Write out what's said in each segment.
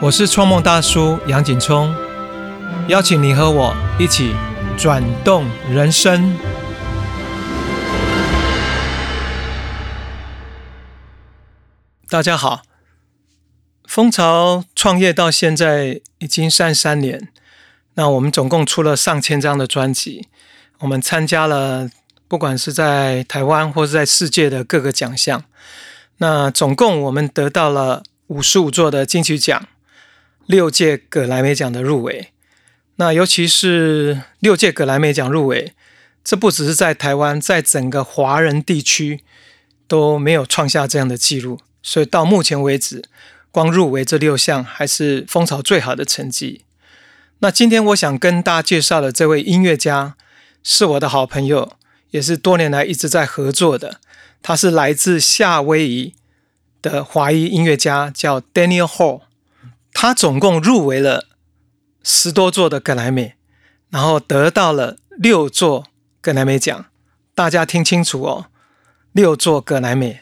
我是创梦大叔杨景聪，邀请你和我一起转动人生。大家好，蜂巢创业到现在已经三三年，那我们总共出了上千张的专辑，我们参加了不管是在台湾或是在世界的各个奖项，那总共我们得到了五十五座的金曲奖，六届葛莱美奖的入围。那尤其是六届葛莱美奖入围，这不只是在台湾，在整个华人地区都没有创下这样的记录。所以到目前为止，光入围这六项还是蜂巢最好的成绩。那今天我想跟大家介绍的这位音乐家，是我的好朋友，也是多年来一直在合作的。他是来自夏威夷的华裔音乐家，叫 Daniel Hall。他总共入围了十多座的格莱美，然后得到了六座格莱美奖。大家听清楚哦，六座格莱美。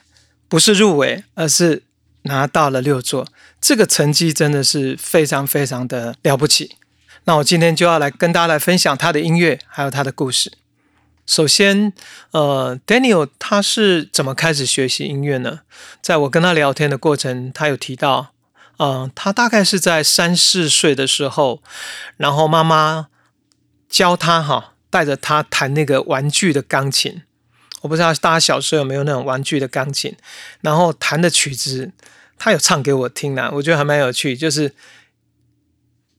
不是入围，而是拿到了六座，这个成绩真的是非常非常的了不起。那我今天就要来跟大家来分享他的音乐，还有他的故事。首先，呃，Daniel 他是怎么开始学习音乐呢？在我跟他聊天的过程，他有提到，嗯，他大概是在三四岁的时候，然后妈妈教他哈，带着他弹那个玩具的钢琴。我不知道大家小时候有没有那种玩具的钢琴，然后弹的曲子，他有唱给我听呢，我觉得还蛮有趣，就是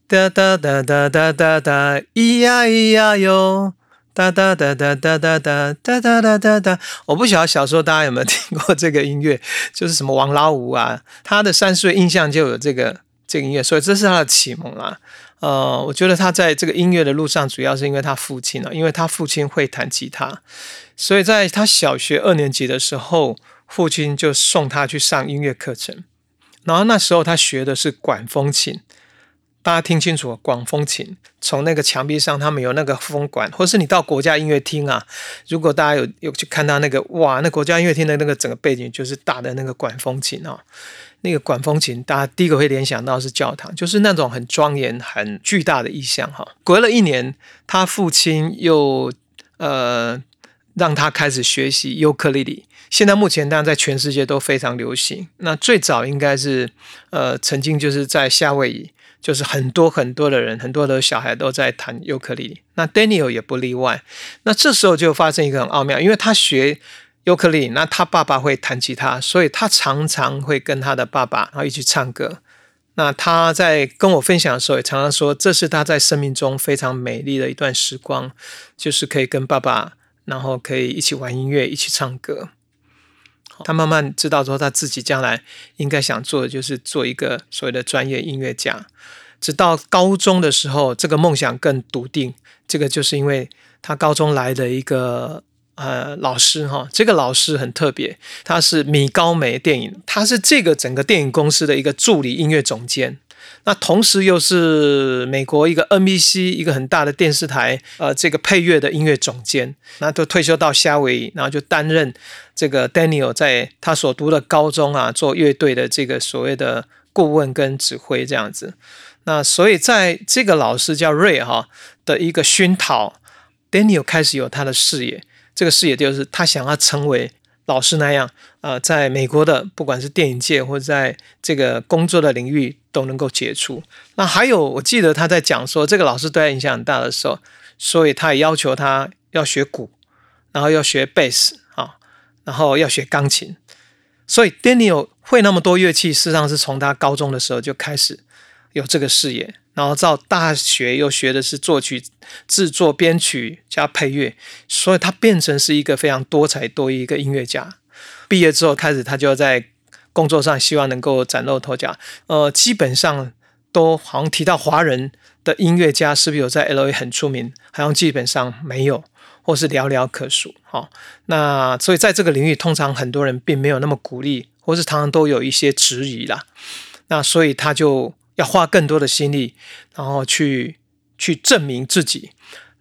哒哒哒哒哒哒哒，咿呀咿呀哟，哒哒哒哒哒哒哒哒哒哒哒。我不晓得小时候大家有没有听过这个音乐，就是什么王老五啊，他的三岁印象就有这个这个音乐，所以这是他的启蒙啊。呃，我觉得他在这个音乐的路上，主要是因为他父亲了，因为他父亲会弹吉他。所以在他小学二年级的时候，父亲就送他去上音乐课程。然后那时候他学的是管风琴，大家听清楚，管风琴。从那个墙壁上，他们有那个风管，或是你到国家音乐厅啊，如果大家有有去看到那个，哇，那国家音乐厅的那个整个背景就是大的那个管风琴啊。那个管风琴，大家第一个会联想到是教堂，就是那种很庄严、很巨大的意象哈。隔了一年，他父亲又呃。让他开始学习尤克里里。现在目前当然在全世界都非常流行。那最早应该是呃，曾经就是在夏威夷，就是很多很多的人，很多的小孩都在弹尤克里里。那 Daniel 也不例外。那这时候就发生一个很奥妙，因为他学尤克里里，那他爸爸会弹吉他，所以他常常会跟他的爸爸然后一起唱歌。那他在跟我分享的时候，也常常说，这是他在生命中非常美丽的一段时光，就是可以跟爸爸。然后可以一起玩音乐，一起唱歌。他慢慢知道说，他自己将来应该想做的就是做一个所谓的专业音乐家。直到高中的时候，这个梦想更笃定。这个就是因为他高中来的一个呃老师哈，这个老师很特别，他是米高梅电影，他是这个整个电影公司的一个助理音乐总监。那同时又是美国一个 NBC 一个很大的电视台，呃，这个配乐的音乐总监，那都退休到夏威夷，然后就担任这个 Daniel 在他所读的高中啊，做乐队的这个所谓的顾问跟指挥这样子。那所以在这个老师叫 Ray 哈的一个熏陶，Daniel 开始有他的视野，这个视野就是他想要成为。老师那样，呃，在美国的不管是电影界或者在这个工作的领域都能够杰出。那还有，我记得他在讲说，这个老师对他影响很大的时候，所以他也要求他要学鼓，然后要学贝斯，然后要学钢琴。所以 Daniel 会那么多乐器，事实上是从他高中的时候就开始有这个视野。然后到大学又学的是作曲、制作、编曲加配乐，所以他变成是一个非常多才多艺一个音乐家。毕业之后开始，他就在工作上希望能够崭露头角。呃，基本上都好像提到华人的音乐家是不是有在 L A 很出名？好像基本上没有，或是寥寥可数。哈，那所以在这个领域，通常很多人并没有那么鼓励，或是常常都有一些质疑啦。那所以他就。要花更多的心力，然后去去证明自己。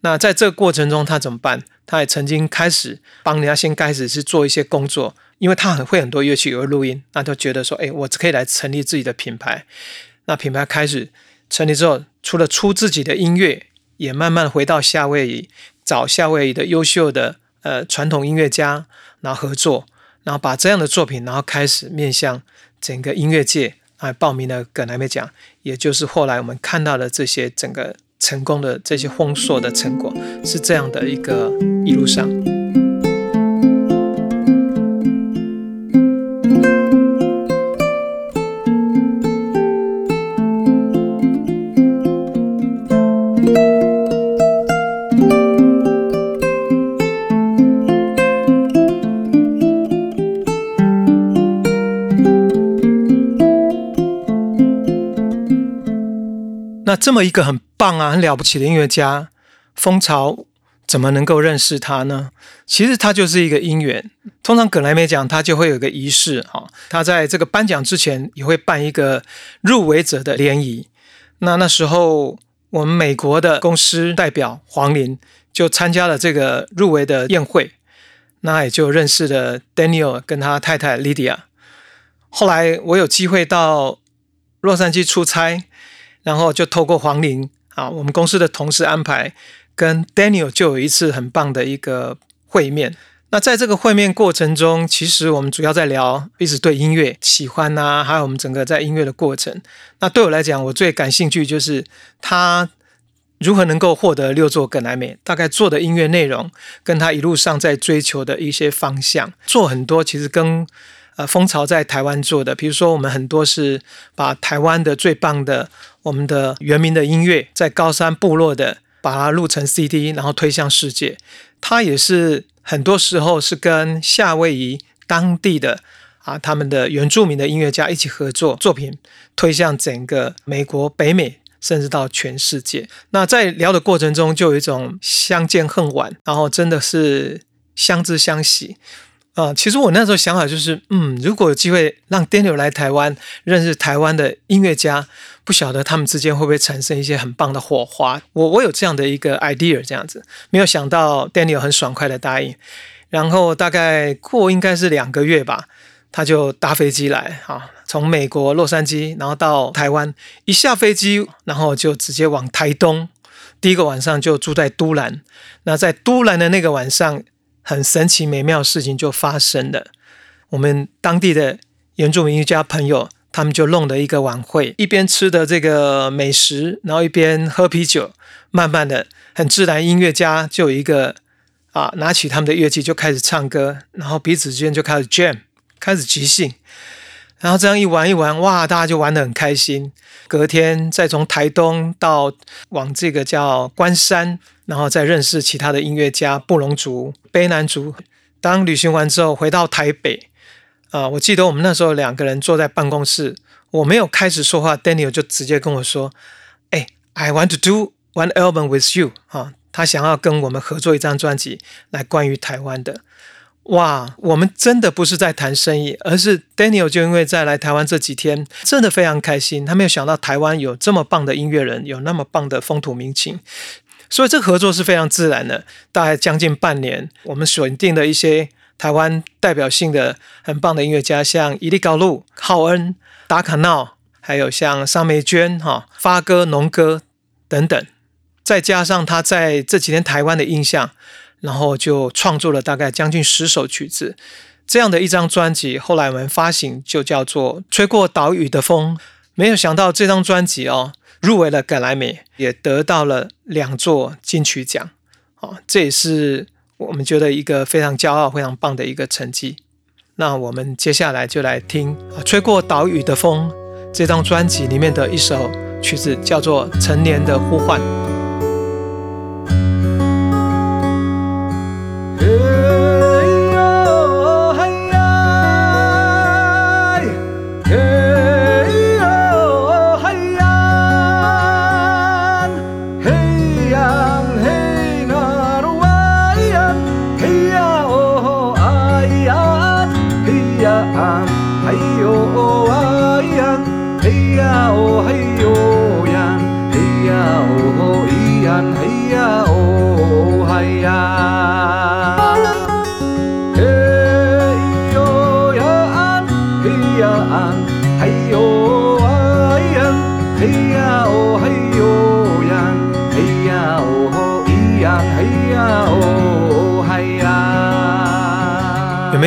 那在这个过程中，他怎么办？他也曾经开始帮人家先开始是做一些工作，因为他很会很多乐器，有录音，那就觉得说，哎，我可以来成立自己的品牌。那品牌开始成立之后，除了出自己的音乐，也慢慢回到夏威夷找夏威夷的优秀的呃传统音乐家，然后合作，然后把这样的作品，然后开始面向整个音乐界来报名了葛莱美奖，也就是后来我们看到的这些整个成功的这些丰硕的成果，是这样的一个一路上。这么一个很棒啊、很了不起的音乐家，蜂巢怎么能够认识他呢？其实他就是一个因缘。通常葛莱美奖他就会有个仪式哈，他在这个颁奖之前也会办一个入围者的联谊。那那时候我们美国的公司代表黄林就参加了这个入围的宴会，那也就认识了 Daniel 跟他太太 Lydia。后来我有机会到洛杉矶出差。然后就透过黄玲啊，我们公司的同事安排，跟 Daniel 就有一次很棒的一个会面。那在这个会面过程中，其实我们主要在聊一直对音乐喜欢呐，还有我们整个在音乐的过程。那对我来讲，我最感兴趣就是他如何能够获得六座格莱美，大概做的音乐内容，跟他一路上在追求的一些方向，做很多其实跟。呃，蜂巢在台湾做的，比如说我们很多是把台湾的最棒的我们的原民的音乐，在高山部落的，把它录成 CD，然后推向世界。它也是很多时候是跟夏威夷当地的啊他们的原住民的音乐家一起合作，作品推向整个美国、北美，甚至到全世界。那在聊的过程中，就有一种相见恨晚，然后真的是相知相惜。啊，其实我那时候想法就是，嗯，如果有机会让 Daniel 来台湾认识台湾的音乐家，不晓得他们之间会不会产生一些很棒的火花。我我有这样的一个 idea，这样子，没有想到 Daniel 很爽快的答应。然后大概过应该是两个月吧，他就搭飞机来，啊，从美国洛杉矶，然后到台湾，一下飞机，然后就直接往台东，第一个晚上就住在都兰。那在都兰的那个晚上。很神奇美妙的事情就发生了。我们当地的原住民家朋友，他们就弄了一个晚会，一边吃的这个美食，然后一边喝啤酒，慢慢的，很自然，音乐家就有一个啊，拿起他们的乐器就开始唱歌，然后彼此之间就开始 jam，开始即兴，然后这样一玩一玩，哇，大家就玩得很开心。隔天再从台东到往这个叫关山。然后再认识其他的音乐家，布隆族、卑南族。当旅行完之后回到台北，啊，我记得我们那时候两个人坐在办公室，我没有开始说话，Daniel 就直接跟我说：“哎，I want to do one album with you。”啊，他想要跟我们合作一张专辑，来关于台湾的。哇，我们真的不是在谈生意，而是 Daniel 就因为在来台湾这几天，真的非常开心。他没有想到台湾有这么棒的音乐人，有那么棒的风土民情。所以这合作是非常自然的，大概将近半年，我们选定的一些台湾代表性的很棒的音乐家，像伊利高路、浩恩、达卡闹，还有像桑梅娟、哈发哥、农哥等等，再加上他在这几天台湾的印象，然后就创作了大概将近十首曲子，这样的一张专辑，后来我们发行就叫做《吹过岛屿的风》。没有想到这张专辑哦。入围了格莱美，也得到了两座金曲奖，啊，这也是我们觉得一个非常骄傲、非常棒的一个成绩。那我们接下来就来听《吹过岛屿的风》这张专辑里面的一首曲子，叫做《成年的呼唤》。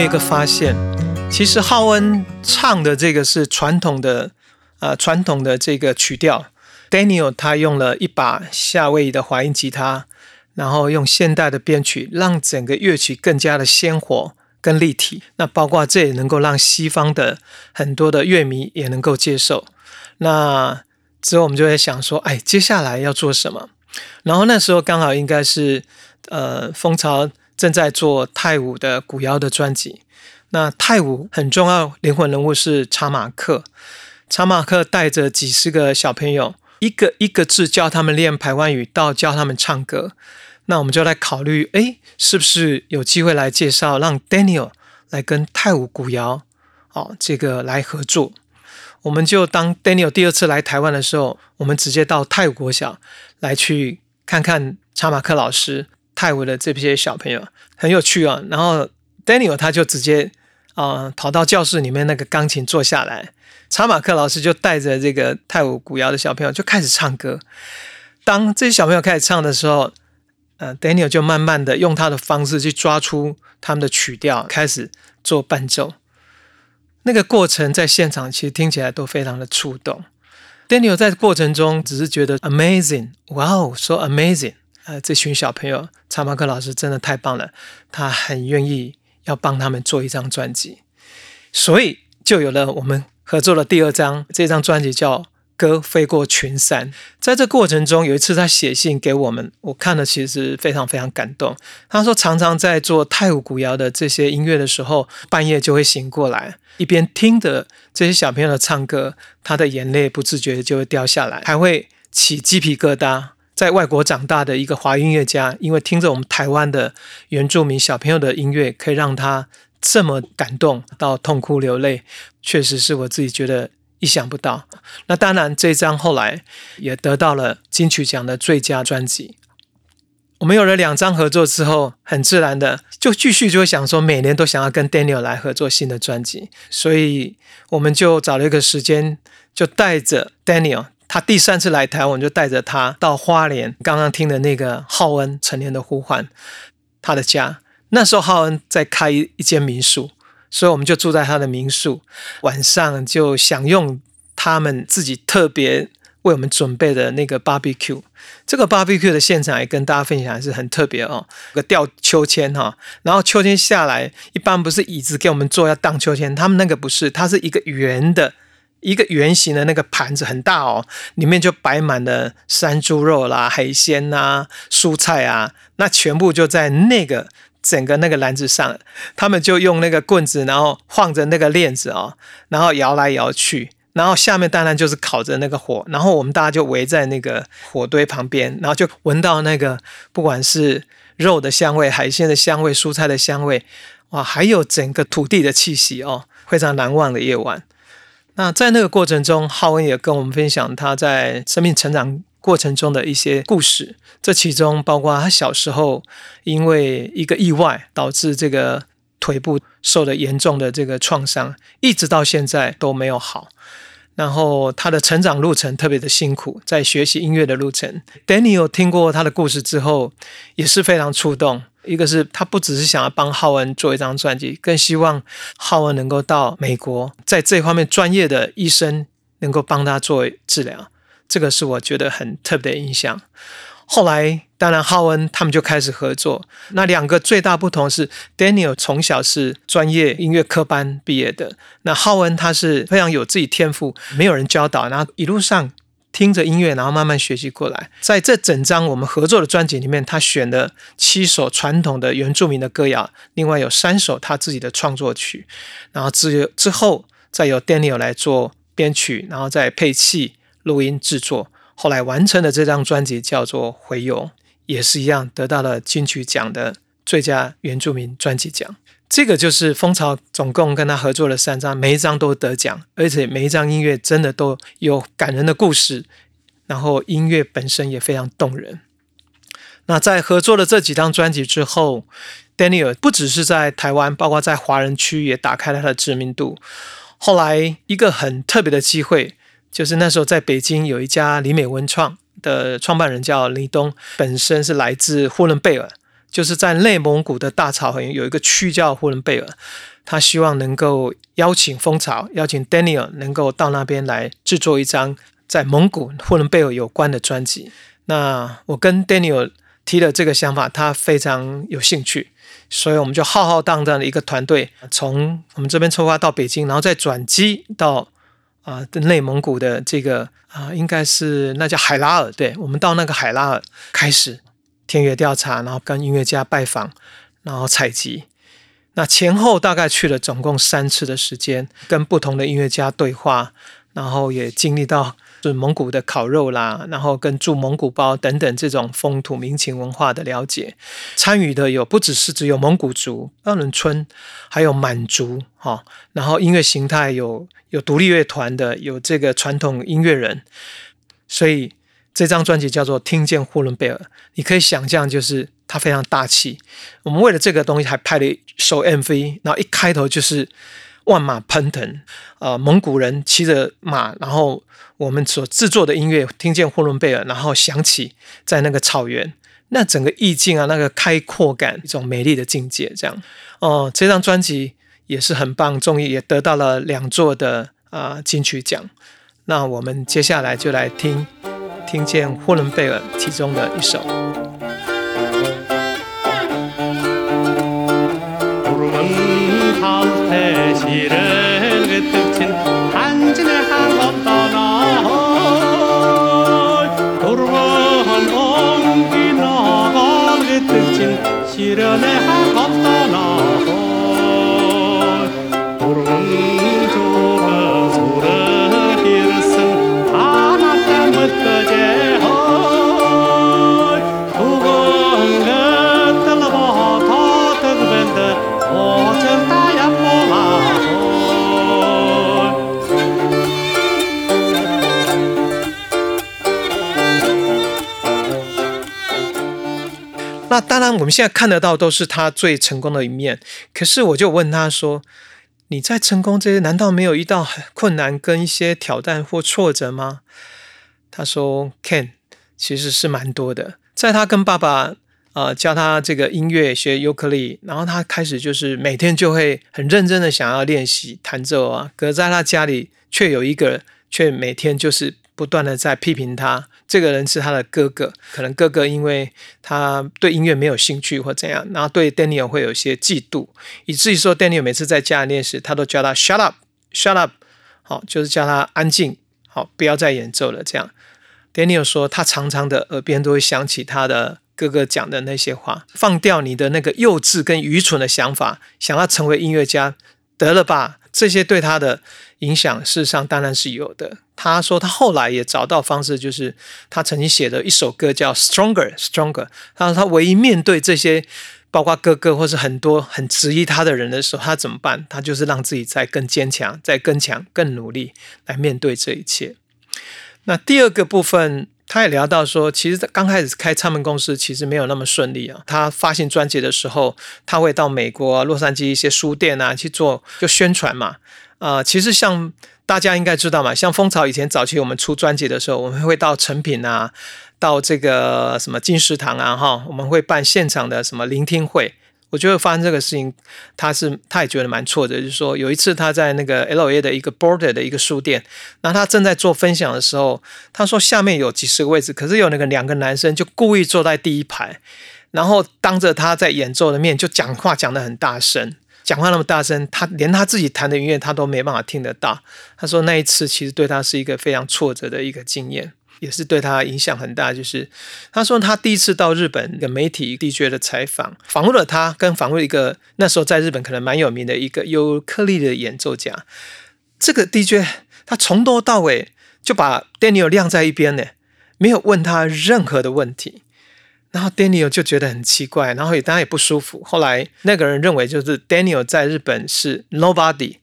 个发现，其实浩恩唱的这个是传统的，呃，传统的这个曲调。Daniel 他用了一把夏威夷的华音吉他，然后用现代的编曲，让整个乐曲更加的鲜活跟立体。那包括这也能够让西方的很多的乐迷也能够接受。那之后我们就在想说，哎，接下来要做什么？然后那时候刚好应该是，呃，蜂巢正在做泰舞的古谣的专辑。那泰舞很重要灵魂人物是查马克，查马克带着几十个小朋友，一个一个字教他们练台湾语，到教他们唱歌。那我们就来考虑，哎，是不是有机会来介绍，让 Daniel 来跟泰舞古谣，哦，这个来合作。我们就当 Daniel 第二次来台湾的时候，我们直接到泰国小来去看看查马克老师泰舞的这些小朋友，很有趣啊。然后 Daniel 他就直接啊跑到教室里面那个钢琴坐下来，查马克老师就带着这个泰舞古谣的小朋友就开始唱歌。当这些小朋友开始唱的时候，呃，Daniel 就慢慢的用他的方式去抓出他们的曲调，开始做伴奏。那个过程在现场其实听起来都非常的触动。Daniel 在过程中只是觉得 amazing，哇哦，so amazing！呃，这群小朋友，查马克老师真的太棒了，他很愿意要帮他们做一张专辑，所以就有了我们合作的第二张，这张专辑叫。歌飞过群山，在这过程中，有一次他写信给我们，我看了其实非常非常感动。他说，常常在做太舞古谣的这些音乐的时候，半夜就会醒过来，一边听着这些小朋友的唱歌，他的眼泪不自觉就会掉下来，还会起鸡皮疙瘩。在外国长大的一个华音乐家，因为听着我们台湾的原住民小朋友的音乐，可以让他这么感动到痛哭流泪，确实是我自己觉得。意想不到，那当然，这张后来也得到了金曲奖的最佳专辑。我们有了两张合作之后，很自然的就继续就会想说，每年都想要跟 Daniel 来合作新的专辑，所以我们就找了一个时间，就带着 Daniel，他第三次来台湾，就带着他到花莲，刚刚听的那个浩恩《成年的呼唤》，他的家。那时候浩恩在开一间民宿。所以我们就住在他的民宿，晚上就享用他们自己特别为我们准备的那个 barbecue。这个 barbecue 的现场也跟大家分享是很特别哦，个吊秋千哈，然后秋千下来，一般不是椅子给我们坐要荡秋千，他们那个不是，它是一个圆的，一个圆形的那个盘子很大哦，里面就摆满了山猪肉啦、海鲜呐、蔬菜啊，那全部就在那个。整个那个篮子上，他们就用那个棍子，然后晃着那个链子哦，然后摇来摇去，然后下面当然就是烤着那个火，然后我们大家就围在那个火堆旁边，然后就闻到那个不管是肉的香味、海鲜的香味、蔬菜的香味，哇，还有整个土地的气息哦，非常难忘的夜晚。那在那个过程中，浩恩也跟我们分享他在生命成长。过程中的一些故事，这其中包括他小时候因为一个意外导致这个腿部受了严重的这个创伤，一直到现在都没有好。然后他的成长路程特别的辛苦，在学习音乐的路程。Daniel 听过他的故事之后，也是非常触动。一个是他不只是想要帮浩恩做一张专辑，更希望浩恩能够到美国，在这方面专业的医生能够帮他做治疗。这个是我觉得很特别的印象。后来，当然浩恩他们就开始合作。那两个最大不同是，Daniel 从小是专业音乐科班毕业的，那浩恩他是非常有自己天赋，没有人教导，然后一路上听着音乐，然后慢慢学习过来。在这整张我们合作的专辑里面，他选了七首传统的原住民的歌谣，另外有三首他自己的创作曲，然后之之后再由 Daniel 来做编曲，然后再配器。录音制作，后来完成的这张专辑叫做《回游》，也是一样得到了金曲奖的最佳原住民专辑奖。这个就是蜂巢总共跟他合作了三张，每一张都得奖，而且每一张音乐真的都有感人的故事，然后音乐本身也非常动人。那在合作了这几张专辑之后，Daniel 不只是在台湾，包括在华人区也打开了他的知名度。后来一个很特别的机会。就是那时候在北京有一家李美文创的创办人叫李东，本身是来自呼伦贝尔，就是在内蒙古的大草原有一个区叫呼伦贝尔，他希望能够邀请蜂巢，邀请 Daniel 能够到那边来制作一张在蒙古呼伦贝尔有关的专辑。那我跟 Daniel 提了这个想法，他非常有兴趣，所以我们就浩浩荡荡的一个团队，从我们这边出发到北京，然后再转机到。啊，内蒙古的这个啊，应该是那叫海拉尔。对，我们到那个海拉尔开始田野调查，然后跟音乐家拜访，然后采集。那前后大概去了总共三次的时间，跟不同的音乐家对话，然后也经历到。是蒙古的烤肉啦，然后跟住蒙古包等等这种风土民情文化的了解，参与的有不只是只有蒙古族、鄂伦春，还有满族哈。然后音乐形态有有独立乐团的，有这个传统音乐人。所以这张专辑叫做《听见呼伦贝尔》，你可以想象，就是它非常大气。我们为了这个东西还拍了一首 MV，然后一开头就是万马奔腾，呃，蒙古人骑着马，然后。我们所制作的音乐，听见呼伦贝尔，然后响起在那个草原，那整个意境啊，那个开阔感，一种美丽的境界，这样哦。这张专辑也是很棒，终于也得到了两座的啊金曲奖。那我们接下来就来听听见呼伦贝尔其中的一首。tirando é rabo. 当然，我们现在看得到都是他最成功的一面。可是，我就问他说：“你在成功这些，难道没有遇到困难跟一些挑战或挫折吗？”他说：“Ken，其实是蛮多的。在他跟爸爸呃教他这个音乐学尤克里，然后他开始就是每天就会很认真的想要练习弹奏啊。可在他家里却有一个，却每天就是不断的在批评他。”这个人是他的哥哥，可能哥哥因为他对音乐没有兴趣或怎样，然后对 Daniel 会有些嫉妒，以至于说 Daniel 每次在家里练时，他都叫他 shut up，shut up，好，就是叫他安静，好，不要再演奏了。这样，Daniel 说他常常的耳边都会想起他的哥哥讲的那些话，放掉你的那个幼稚跟愚蠢的想法，想要成为音乐家，得了吧。这些对他的影响，事实上当然是有的。他说，他后来也找到方式，就是他曾经写的一首歌叫《Stronger Stronger》。他说，他唯一面对这些，包括哥哥或是很多很质疑他的人的时候，他怎么办？他就是让自己再更坚强，再更强，更努力来面对这一切。那第二个部分。他也聊到说，其实刚开始开唱片公司其实没有那么顺利啊。他发行专辑的时候，他会到美国洛杉矶一些书店啊去做就宣传嘛。啊，其实像大家应该知道嘛，像蜂巢以前早期我们出专辑的时候，我们会到成品啊，到这个什么金石堂啊，哈，我们会办现场的什么聆听会。我觉得发生这个事情，他是他也觉得蛮挫折。就是说，有一次他在那个 L A 的一个 Border 的一个书店，那他正在做分享的时候，他说下面有几十个位置，可是有那个两个男生就故意坐在第一排，然后当着他在演奏的面就讲话讲得很大声，讲话那么大声，他连他自己弹的音乐他都没办法听得到。他说那一次其实对他是一个非常挫折的一个经验。也是对他影响很大，就是他说他第一次到日本的媒体 DJ 的采访，访问了他，跟访问一个那时候在日本可能蛮有名的一个尤克里的演奏家。这个 DJ 他从头到尾就把 Daniel 晾在一边呢，没有问他任何的问题。然后 Daniel 就觉得很奇怪，然后也当然也不舒服。后来那个人认为，就是 Daniel 在日本是 nobody，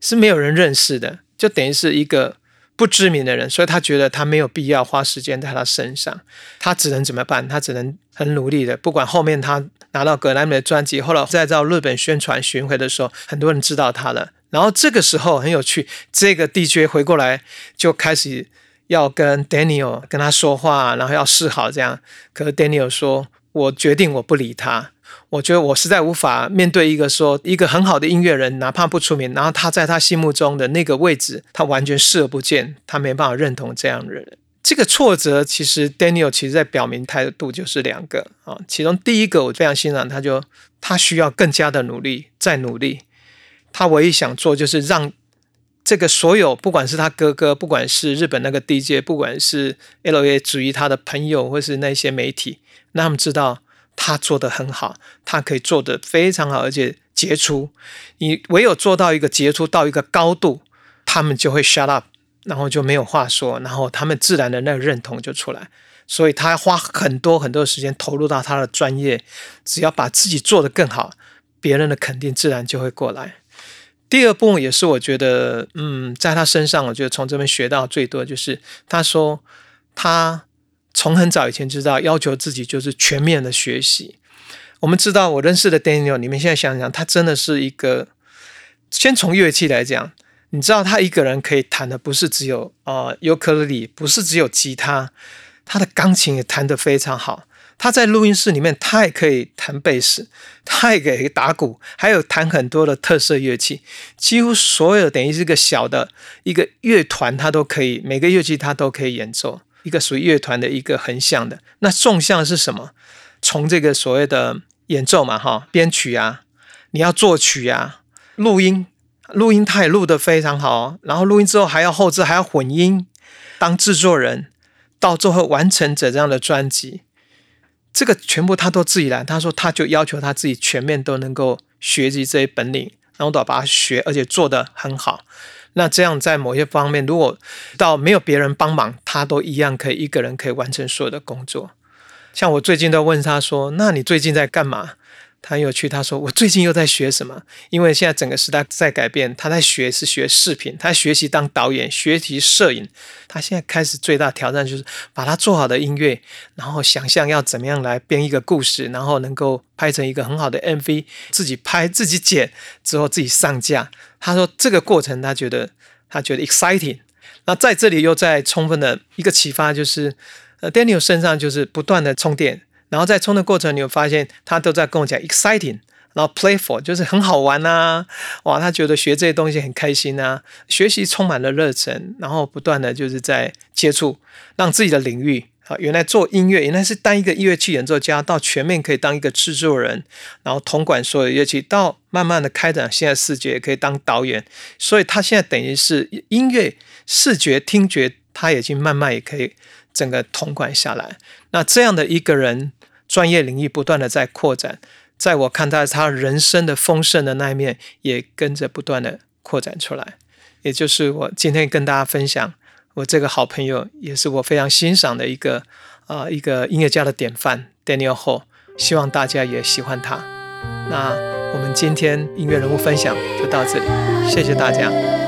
是没有人认识的，就等于是一个。不知名的人，所以他觉得他没有必要花时间在他身上，他只能怎么办？他只能很努力的，不管后面他拿到格莱美的专辑，后来再到日本宣传巡回的时候，很多人知道他了。然后这个时候很有趣，这个 DJ 回过来就开始要跟 Daniel 跟他说话，然后要示好这样。可是 Daniel 说我决定我不理他。我觉得我实在无法面对一个说一个很好的音乐人，哪怕不出名，然后他在他心目中的那个位置，他完全视而不见，他没办法认同这样的人。这个挫折，其实 Daniel 其实在表明态度就是两个啊，其中第一个我非常欣赏，他就他需要更加的努力，再努力。他唯一想做就是让这个所有，不管是他哥哥，不管是日本那个 DJ，不管是 LA 至于他的朋友或是那些媒体，让他们知道他做的很好，他可以做的非常好，而且杰出。你唯有做到一个杰出到一个高度，他们就会 shut up。然后就没有话说，然后他们自然的那个认同就出来，所以他花很多很多时间投入到他的专业，只要把自己做得更好，别人的肯定自然就会过来。第二部也是我觉得，嗯，在他身上，我觉得从这边学到最多就是他说他从很早以前知道要求自己就是全面的学习。我们知道我认识的 Daniel，你们现在想想，他真的是一个，先从乐器来讲。你知道他一个人可以弹的不是只有呃尤克里里，不是只有吉他，他的钢琴也弹得非常好。他在录音室里面，他也可以弹贝斯，他也可以打鼓，还有弹很多的特色乐器。几乎所有等于是个小的一个乐团，他都可以每个乐器他都可以演奏，一个属于乐团的一个横向的。那纵向是什么？从这个所谓的演奏嘛，哈，编曲啊，你要作曲啊，录音。录音他也录得非常好，然后录音之后还要后置，还要混音，当制作人，到最后完成这样的专辑，这个全部他都自己来。他说他就要求他自己全面都能够学习这些本领，然后都要把它学，而且做得很好。那这样在某些方面，如果到没有别人帮忙，他都一样可以一个人可以完成所有的工作。像我最近都问他说：“那你最近在干嘛？”他很有趣，他说：“我最近又在学什么？因为现在整个时代在改变，他在学是学视频，他学习当导演，学习摄影。他现在开始最大挑战就是把他做好的音乐，然后想象要怎么样来编一个故事，然后能够拍成一个很好的 MV，自己拍自己剪之后自己上架。他说这个过程他觉得他觉得 exciting。那在这里又在充分的一个启发就是，呃，Daniel 身上就是不断的充电。”然后在冲的过程，你会发现他都在跟我讲 exciting，然后 playful，就是很好玩呐，哇，他觉得学这些东西很开心呐，学习充满了热忱，然后不断的就是在接触，让自己的领域啊，原来做音乐原来是当一个乐器演奏家，到全面可以当一个制作人，然后统管所有乐器，到慢慢的开展现在视觉可以当导演，所以他现在等于是音乐视觉听觉，他已经慢慢也可以整个统管下来。那这样的一个人。专业领域不断的在扩展，在我看待他人生的丰盛的那一面，也跟着不断的扩展出来。也就是我今天跟大家分享，我这个好朋友，也是我非常欣赏的一个啊一个音乐家的典范，Daniel Ho。希望大家也喜欢他。那我们今天音乐人物分享就到这里，谢谢大家。